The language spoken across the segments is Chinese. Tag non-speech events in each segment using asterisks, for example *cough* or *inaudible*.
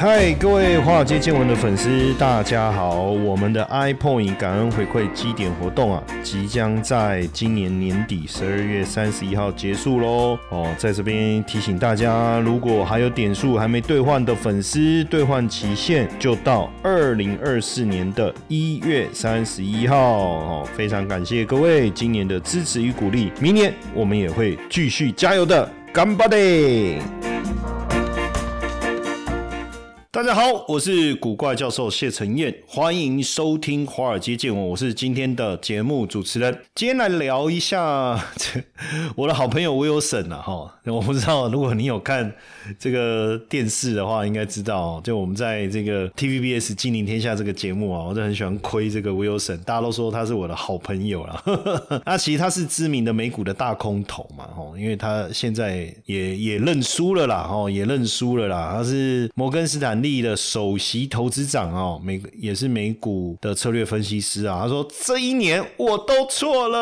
嗨，各位华尔街见闻的粉丝，大家好！我们的 iPoint 感恩回馈基点活动啊，即将在今年年底十二月三十一号结束喽。哦，在这边提醒大家，如果还有点数还没兑换的粉丝，兑换期限就到二零二四年的一月三十一号。哦，非常感谢各位今年的支持与鼓励，明年我们也会继续加油的，干巴的！大家好，我是古怪教授谢承彦，欢迎收听《华尔街见闻》，我是今天的节目主持人。今天来聊一下我的好朋友 Wilson 啊，哈，我不知道如果你有看这个电视的话，应该知道，就我们在这个 TVBS《金陵天下》这个节目啊，我就很喜欢亏这个 Wilson，大家都说他是我的好朋友啦。*laughs* 那其实他是知名的美股的大空头嘛，哈，因为他现在也也认输了啦，哈，也认输了啦，他是摩根斯坦利。的首席投资长哦，美也是美股的策略分析师啊。他说：“这一年我都错了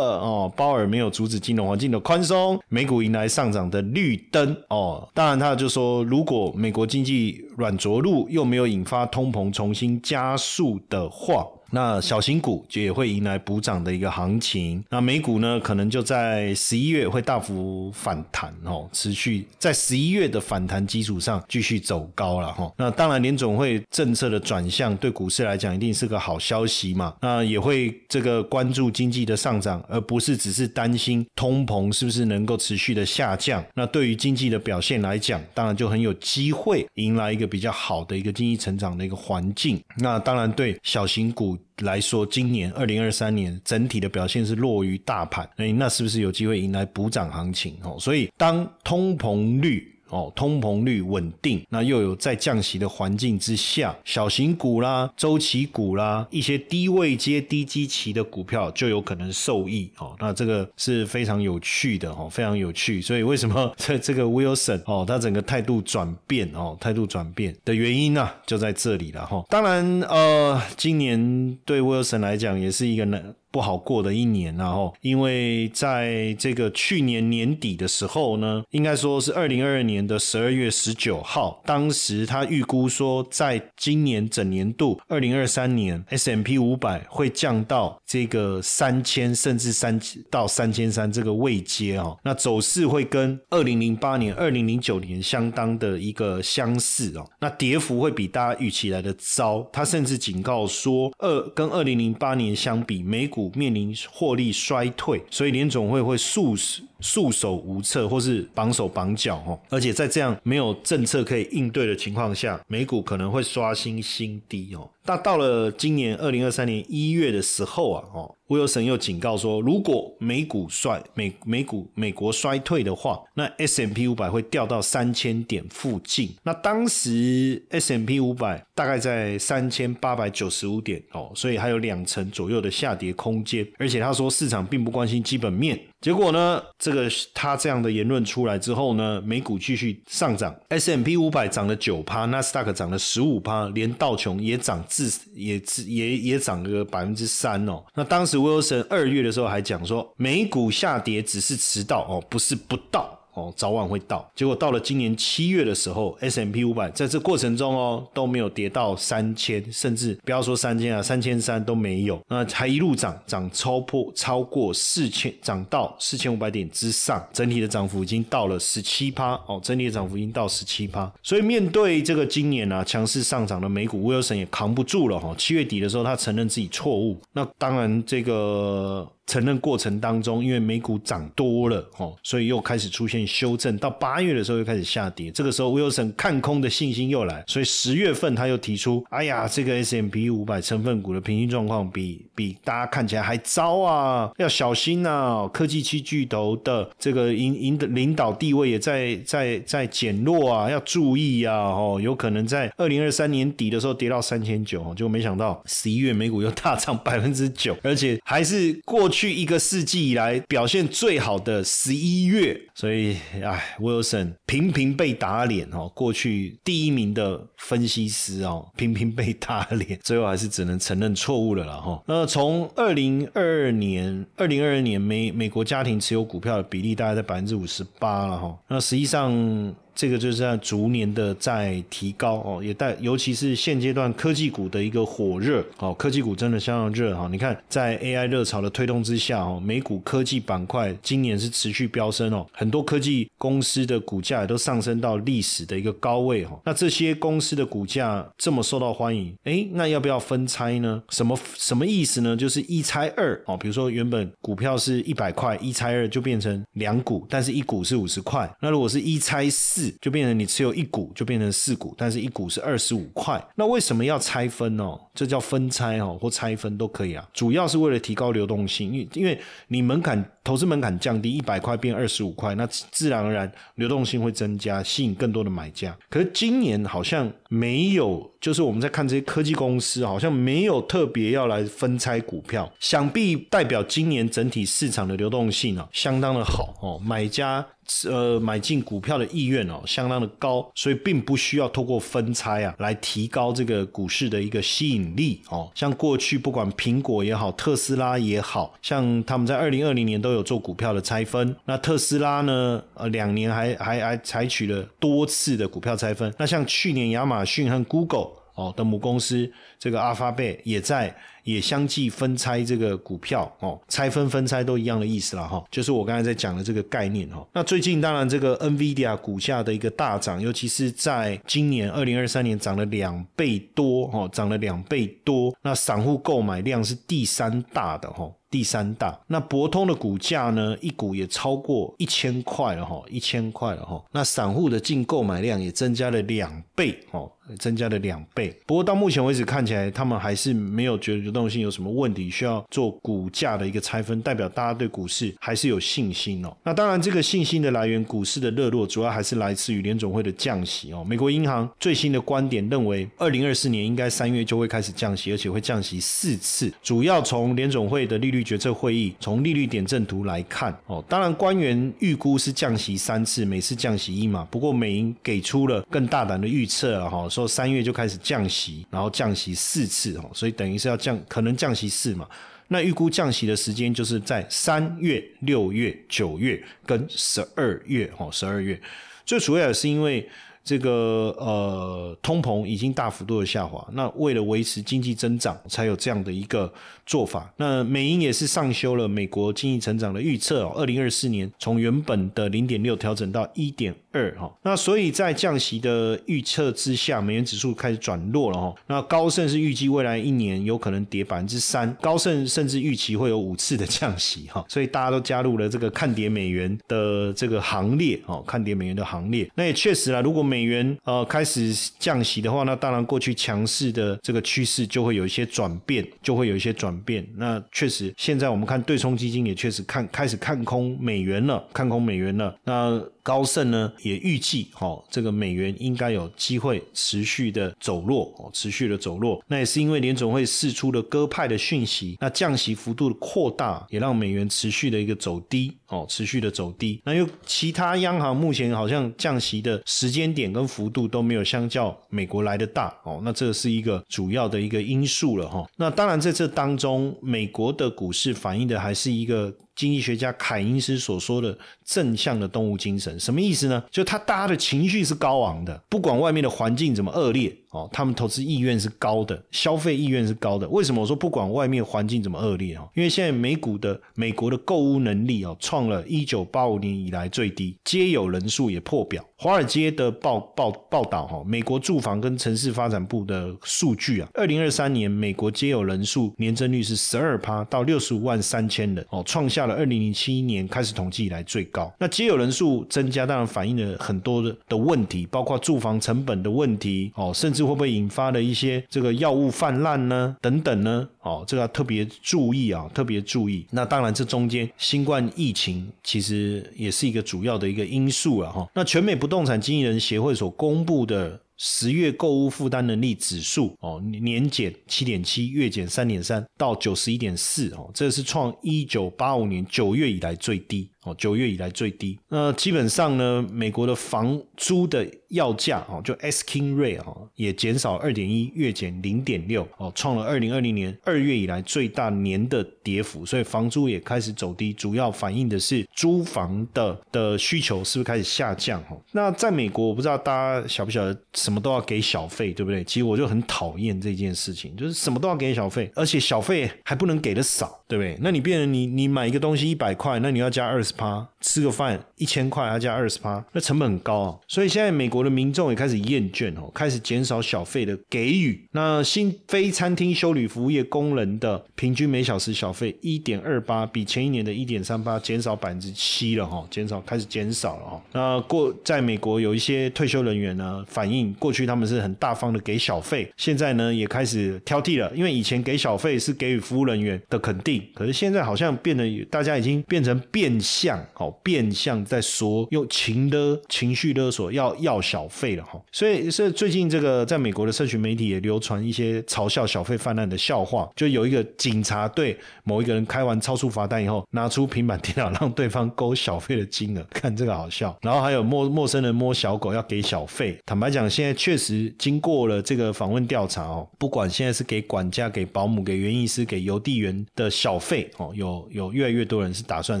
哦，鲍尔没有阻止金融环境的宽松，美股迎来上涨的绿灯哦。当然，他就说，如果美国经济软着陆又没有引发通膨重新加速的话。”那小型股就也会迎来补涨的一个行情，那美股呢，可能就在十一月会大幅反弹哦，持续在十一月的反弹基础上继续走高了哈。那当然，联总会政策的转向对股市来讲一定是个好消息嘛。那也会这个关注经济的上涨，而不是只是担心通膨是不是能够持续的下降。那对于经济的表现来讲，当然就很有机会迎来一个比较好的一个经济成长的一个环境。那当然对小型股。来说，今年二零二三年整体的表现是弱于大盘，哎，那是不是有机会迎来补涨行情？哦，所以当通膨率。哦，通膨率稳定，那又有在降息的环境之下，小型股啦、周期股啦，一些低位接、低基期的股票就有可能受益。哦，那这个是非常有趣的哦，非常有趣。所以为什么 *laughs* 这这个 Wilson 哦，他整个态度转变哦，态度转变的原因呢，就在这里了哈。当然，呃，今年对 Wilson 来讲也是一个呢。不好过的一年，然后因为在这个去年年底的时候呢，应该说是二零二二年的十二月十九号，当时他预估说，在今年整年度二零二三年 S M P 五百会降到这个三千甚至三到三千三这个位阶哦，那走势会跟二零零八年、二零零九年相当的一个相似哦，那跌幅会比大家预期来的糟，他甚至警告说，二跟二零零八年相比，美股。面临获利衰退，所以联总会会束束手无策，或是绑手绑脚哦。而且在这样没有政策可以应对的情况下，美股可能会刷新新低哦。那到了今年二零二三年一月的时候啊，哦，威尔森又警告说，如果美股衰美美股美国衰退的话，那 S M P 五百会掉到三千点附近。那当时 S M P 五百大概在三千八百九十五点哦，所以还有两成左右的下跌空间。而且他说市场并不关心基本面。结果呢？这个他这样的言论出来之后呢，美股继续上涨，S M P 五百涨了九趴，纳斯达克涨了十五趴，连道琼也涨至也也也涨个百分之三哦。那当时 Wilson 二月的时候还讲说，美股下跌只是迟到哦，不是不到。哦，早晚会到。结果到了今年七月的时候，S M P 五百在这过程中哦都没有跌到三千，甚至不要说三千啊，三千三都没有。那还一路涨，涨超破超过四千，涨到四千五百点之上，整体的涨幅已经到了十七趴哦，整体的涨幅已经到十七趴。所以面对这个今年啊强势上涨的美股，威尔森也扛不住了哈。七月底的时候，他承认自己错误。那当然这个。承认过程当中，因为美股涨多了哦，所以又开始出现修正。到八月的时候又开始下跌，这个时候 Wilson 看空的信心又来，所以十月份他又提出：哎呀，这个 S M P 五百成分股的平均状况比比大家看起来还糟啊，要小心呐！科技期巨头的这个引引的领导地位也在在在减弱啊，要注意啊！哦，有可能在二零二三年底的时候跌到三千九，就没想到十一月美股又大涨百分之九，而且还是过去。去一个世纪以来表现最好的十一月，所以哎，Wilson 频频被打脸哦。过去第一名的分析师哦，频频被打脸，最后还是只能承认错误了了哈。那从二零二二年，二零二二年美美国家庭持有股票的比例大概在百分之五十八了哈。那实际上。这个就是在逐年的在提高哦，也带尤其是现阶段科技股的一个火热哦，科技股真的相当热哈。你看在 AI 热潮的推动之下哦，美股科技板块今年是持续飙升哦，很多科技公司的股价也都上升到历史的一个高位哈。那这些公司的股价这么受到欢迎，哎，那要不要分拆呢？什么什么意思呢？就是一拆二哦，比如说原本股票是一百块，一拆二就变成两股，但是一股是五十块。那如果是一拆四，就变成你持有一股就变成四股，但是一股是二十五块。那为什么要拆分哦？这叫分拆哦，或拆分都可以啊。主要是为了提高流动性，因因为你门槛投资门槛降低，一百块变二十五块，那自然而然流动性会增加，吸引更多的买家。可是今年好像没有，就是我们在看这些科技公司，好像没有特别要来分拆股票，想必代表今年整体市场的流动性啊相当的好哦，买家。呃，买进股票的意愿哦，相当的高，所以并不需要透过分拆啊，来提高这个股市的一个吸引力哦。像过去不管苹果也好，特斯拉也好，像他们在二零二零年都有做股票的拆分。那特斯拉呢，呃，两年还还还采取了多次的股票拆分。那像去年亚马逊和 Google 哦的母公司这个阿发贝也在。也相继分拆这个股票哦，拆分分拆都一样的意思了哈，就是我刚才在讲的这个概念哈。那最近当然这个 NVIDIA 股价的一个大涨，尤其是在今年二零二三年涨了两倍多哦，涨了两倍多，那散户购买量是第三大的哈。第三大，那博通的股价呢？一股也超过一千块了哈，一千块了哈。那散户的净购买量也增加了两倍哦，增加了两倍。不过到目前为止看起来，他们还是没有觉得流动性有什么问题，需要做股价的一个拆分，代表大家对股市还是有信心哦。那当然，这个信心的来源，股市的热络，主要还是来自于联总会的降息哦。美国银行最新的观点认为，二零二四年应该三月就会开始降息，而且会降息四次，主要从联总会的利率。决策会议从利率点阵图来看，哦，当然官员预估是降息三次，每次降息一码。不过美银给出了更大胆的预测了哈，说三月就开始降息，然后降息四次哦，所以等于是要降，可能降息四嘛。那预估降息的时间就是在三月、六月、九月跟十二月哦，十二月。最主要的是因为。这个呃，通膨已经大幅度的下滑，那为了维持经济增长，才有这样的一个做法。那美银也是上修了美国经济成长的预测哦，二零二四年从原本的零点六调整到一点二哈。那所以在降息的预测之下，美元指数开始转弱了哈。那高盛是预计未来一年有可能跌百分之三，高盛甚至预期会有五次的降息哈。所以大家都加入了这个看跌美元的这个行列哦，看跌美元的行列。那也确实啊，如果美美元呃开始降息的话，那当然过去强势的这个趋势就会有一些转变，就会有一些转变。那确实，现在我们看对冲基金也确实看开始看空美元了，看空美元了。那高盛呢也预计，哈，这个美元应该有机会持续的走弱，哦，持续的走弱。那也是因为联总会释出了鸽派的讯息，那降息幅度的扩大，也让美元持续的一个走低，哦，持续的走低。那又其他央行目前好像降息的时间点跟幅度都没有相较美国来的大，哦，那这是一个主要的一个因素了，哈。那当然在这当中，美国的股市反映的还是一个。经济学家凯因斯所说的正向的动物精神，什么意思呢？就他大家的情绪是高昂的，不管外面的环境怎么恶劣。哦，他们投资意愿是高的，消费意愿是高的。为什么我说不管外面环境怎么恶劣哦？因为现在美股的美国的购物能力哦，创了一九八五年以来最低，街有人数也破表。华尔街的报报报道哈，美国住房跟城市发展部的数据啊，二零二三年美国街有人数年增率是十二趴到六十五万三千人哦，创下了二零零七年开始统计以来最高。那接有人数增加，当然反映了很多的的问题，包括住房成本的问题哦，甚至。会不会引发的一些这个药物泛滥呢？等等呢？哦，这个要特别注意啊，特别注意。那当然，这中间新冠疫情其实也是一个主要的一个因素啊。哈，那全美不动产经纪人协会所公布的。十月购物负担能力指数哦，年减七点七，月减三点三，到九十一点四哦，这是创一九八五年九月以来最低。哦，九月以来最低。那基本上呢，美国的房租的要价哦，就 asking Rate 哦，也减少二点一，月减零点六哦，创了二零二零年二月以来最大年的跌幅，所以房租也开始走低，主要反映的是租房的的需求是不是开始下降？哦，那在美国，我不知道大家晓不晓得，什么都要给小费，对不对？其实我就很讨厌这件事情，就是什么都要给小费，而且小费还不能给的少，对不对？那你变成你你买一个东西一百块，那你要加二十趴，吃个饭一千块要加二十趴，那成本很高啊。所以现在美国的民众也开始厌倦哦，开始减少小费的给予。那新非餐厅修理服务业工人的平均每小时小费一点二八，比前一年的一点三八减少百分之七了哈，减少开始减少了哈。那过在美国有一些退休人员呢，反映过去他们是很大方的给小费，现在呢也开始挑剔了，因为以前给小费是给予服务人员的肯定，可是现在好像变得大家已经变成变相哦，变相在说用情的情绪勒索要要小费了哈。所以是最近这个在美国的社群媒体也流传一些嘲笑小费泛滥的笑话，就有一个警察对某一个人开完超速罚单以后，拿出平板电脑让对方勾小费的金额，看这个好笑。然后还有陌陌生人摸小狗要给小费，坦白讲，现在确实经过了这个访问调查哦，不管现在是给管家、给保姆、给园艺师、给邮递员的小费哦，有有越来越多人是打算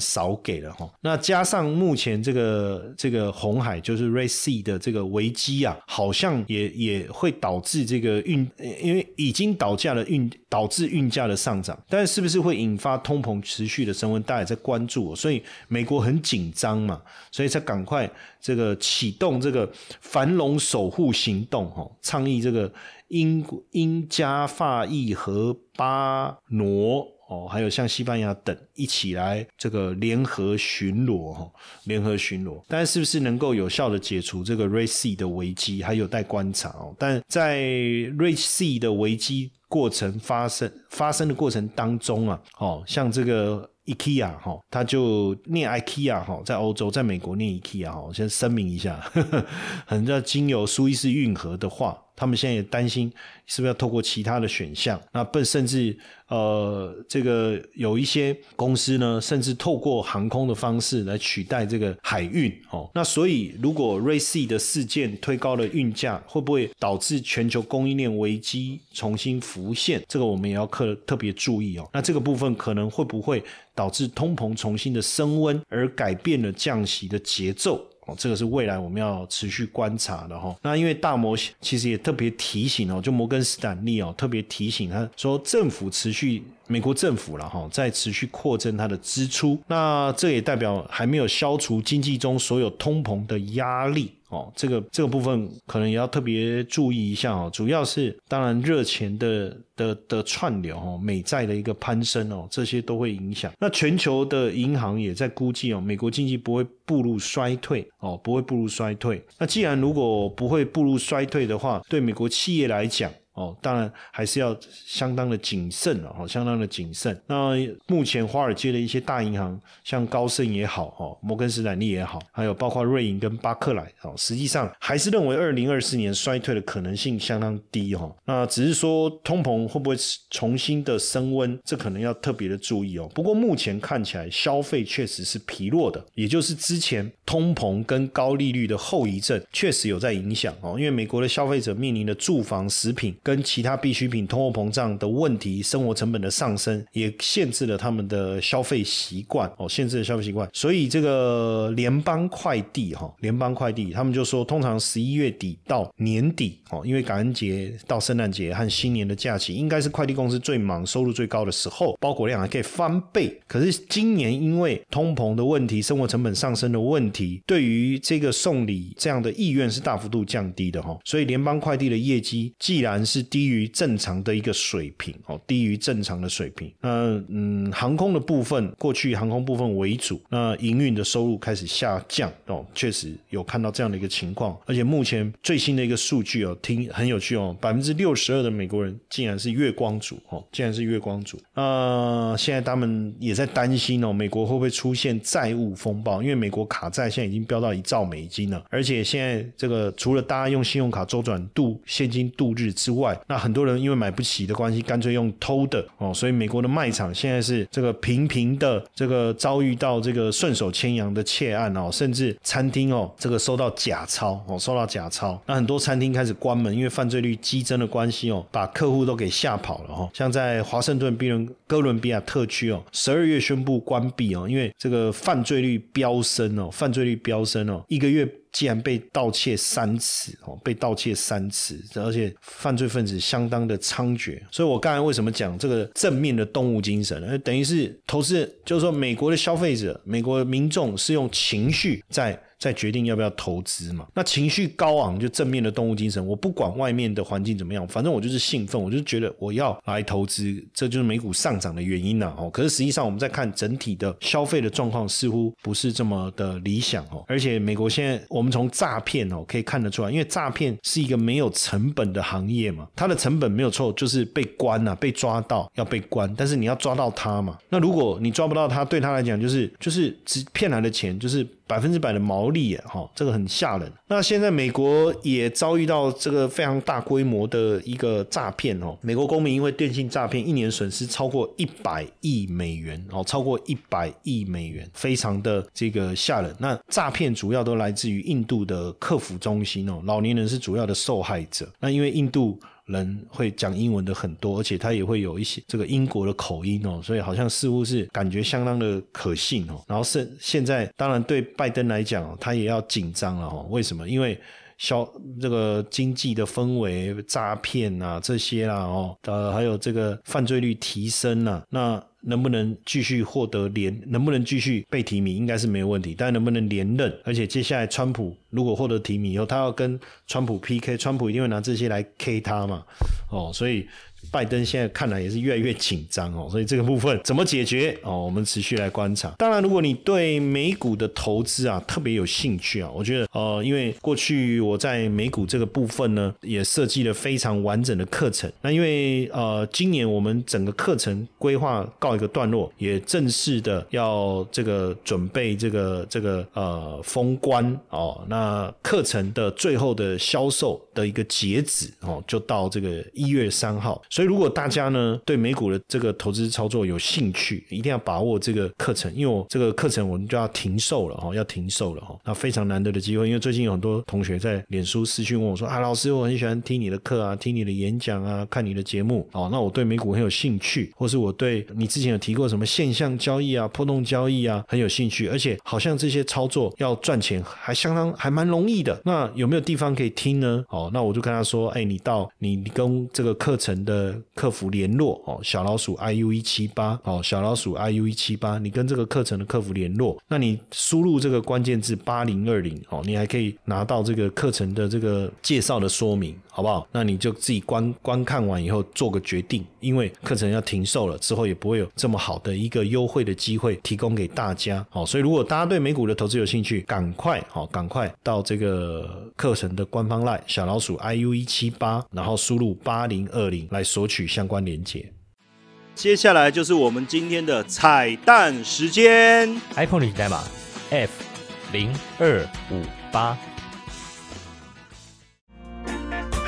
少给了哈。那加上目前这个这个红海就是 Red Sea 的这个危机啊，好像也也会导致这个运，因为已经倒价了运导致运价的上涨，但是不是会引发通膨持续的升温，大家也在关注，所以美国很紧张嘛，所以才赶快这个启动这个繁荣守护行动哈，倡议这个英英加法意和巴挪哦，还有像西班牙等一起来这个联合巡逻哈，联合巡逻，但是不是能够有效的解除这个 Red Sea 的危机，还有待观察哦。但在 Red Sea 的危机过程发生发生的过程当中啊，哦，像这个 IKEA 哈，他就念 IKEA 哈，在欧洲，在美国念 IKEA 哈，我先声明一下，呵 *laughs* 呵很多经由苏伊士运河的话。他们现在也担心是不是要透过其他的选项，那甚至呃，这个有一些公司呢，甚至透过航空的方式来取代这个海运哦。那所以，如果瑞 C 的事件推高了运价，会不会导致全球供应链危机重新浮现？这个我们也要特特别注意哦。那这个部分可能会不会导致通膨重新的升温，而改变了降息的节奏？哦，这个是未来我们要持续观察的哈。那因为大摩其实也特别提醒哦，就摩根斯坦利哦，特别提醒他说，政府持续美国政府了哈，在持续扩增它的支出。那这也代表还没有消除经济中所有通膨的压力。哦，这个这个部分可能也要特别注意一下哦。主要是当然热钱的的的串流哦，美债的一个攀升哦，这些都会影响。那全球的银行也在估计哦，美国经济不会步入衰退哦，不会步入衰退。那既然如果不会步入衰退的话，对美国企业来讲。哦，当然还是要相当的谨慎了，哈，相当的谨慎。那目前华尔街的一些大银行，像高盛也好，哈，摩根士丹利也好，还有包括瑞银跟巴克莱，哦，实际上还是认为二零二四年衰退的可能性相当低，哈。那只是说通膨会不会重新的升温，这可能要特别的注意哦。不过目前看起来消费确实是疲弱的，也就是之前通膨跟高利率的后遗症确实有在影响哦。因为美国的消费者面临的住房、食品。跟其他必需品通货膨胀的问题，生活成本的上升，也限制了他们的消费习惯哦，限制了消费习惯。所以这个联邦快递哈，联邦快递他们就说，通常十一月底到年底哦，因为感恩节到圣诞节和新年的假期，应该是快递公司最忙、收入最高的时候，包裹量还可以翻倍。可是今年因为通膨的问题、生活成本上升的问题，对于这个送礼这样的意愿是大幅度降低的哈。所以联邦快递的业绩既然是是低于正常的一个水平哦，低于正常的水平。那嗯，航空的部分，过去航空部分为主，那营运的收入开始下降哦，确实有看到这样的一个情况。而且目前最新的一个数据哦，听很有趣哦，百分之六十二的美国人竟然是月光族哦，竟然是月光族。那现在他们也在担心哦，美国会不会出现债务风暴？因为美国卡债现在已经飙到一兆美金了，而且现在这个除了大家用信用卡周转度现金度日之外，那很多人因为买不起的关系，干脆用偷的哦，所以美国的卖场现在是这个频频的这个遭遇到这个顺手牵羊的窃案哦，甚至餐厅哦，这个收到假钞哦，收到假钞，那很多餐厅开始关门，因为犯罪率激增的关系哦，把客户都给吓跑了哈。像在华盛顿比伦哥伦比亚特区哦，十二月宣布关闭哦，因为这个犯罪率飙升哦，犯罪率飙升哦，一个月。竟然被盗窃三次哦，被盗窃三次，而且犯罪分子相当的猖獗，所以我刚才为什么讲这个正面的动物精神？等于是投资，就是说美国的消费者、美国的民众是用情绪在。在决定要不要投资嘛？那情绪高昂就正面的动物精神，我不管外面的环境怎么样，反正我就是兴奋，我就觉得我要来投资，这就是美股上涨的原因了哦。可是实际上我们在看整体的消费的状况，似乎不是这么的理想哦。而且美国现在我们从诈骗哦可以看得出来，因为诈骗是一个没有成本的行业嘛，它的成本没有错，就是被关呐，被抓到要被关，但是你要抓到他嘛。那如果你抓不到他，对他来讲就是就是只骗来的钱就是。百分之百的毛利，哈，这个很吓人。那现在美国也遭遇到这个非常大规模的一个诈骗哦，美国公民因为电信诈骗，一年损失超过一百亿美元哦，超过一百亿美元，非常的这个吓人。那诈骗主要都来自于印度的客服中心哦，老年人是主要的受害者。那因为印度。人会讲英文的很多，而且他也会有一些这个英国的口音哦，所以好像似乎是感觉相当的可信哦。然后是现在，当然对拜登来讲，他也要紧张了哦。为什么？因为消这个经济的氛围、诈骗啊这些啦哦，呃，还有这个犯罪率提升了，那。能不能继续获得连？能不能继续被提名？应该是没有问题。但能不能连任？而且接下来川普如果获得提名以后，他要跟川普 PK，川普一定会拿这些来 K 他嘛？哦，所以。拜登现在看来也是越来越紧张哦，所以这个部分怎么解决哦？我们持续来观察。当然，如果你对美股的投资啊特别有兴趣啊，我觉得呃，因为过去我在美股这个部分呢，也设计了非常完整的课程。那因为呃，今年我们整个课程规划告一个段落，也正式的要这个准备这个这个呃封关哦。那课程的最后的销售的一个截止哦，就到这个一月三号。所以，如果大家呢对美股的这个投资操作有兴趣，一定要把握这个课程，因为我这个课程我们就要停售了哈，要停售了哈。那非常难得的机会，因为最近有很多同学在脸书私讯问我说：“啊，老师，我很喜欢听你的课啊，听你的演讲啊，看你的节目哦。那我对美股很有兴趣，或是我对你之前有提过什么现象交易啊、波动交易啊很有兴趣，而且好像这些操作要赚钱还相当还蛮容易的。那有没有地方可以听呢？哦，那我就跟他说：，哎，你到你你跟这个课程的。客服联络哦，小老鼠 iu 一七八哦，小老鼠 iu 一七八，你跟这个课程的客服联络，那你输入这个关键字八零二零哦，你还可以拿到这个课程的这个介绍的说明，好不好？那你就自己观观看完以后做个决定，因为课程要停售了，之后也不会有这么好的一个优惠的机会提供给大家。好，所以如果大家对美股的投资有兴趣，赶快好，赶快到这个课程的官方 line 小老鼠 iu 一七八，然后输入八零二零来索取相关链接。接下来就是我们今天的彩蛋时间，iPhone 里代码 F 零二五八。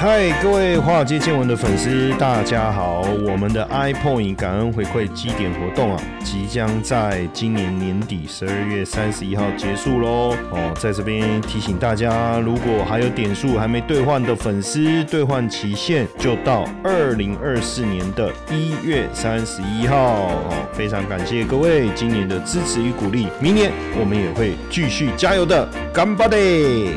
嗨，各位华尔街见闻的粉丝，大家好！我们的 iPoint 感恩回馈基点活动啊，即将在今年年底十二月三十一号结束喽。哦，在这边提醒大家，如果还有点数还没兑换的粉丝，兑换期限就到二零二四年的一月三十一号。哦，非常感谢各位今年的支持与鼓励，明年我们也会继续加油的，干巴爹！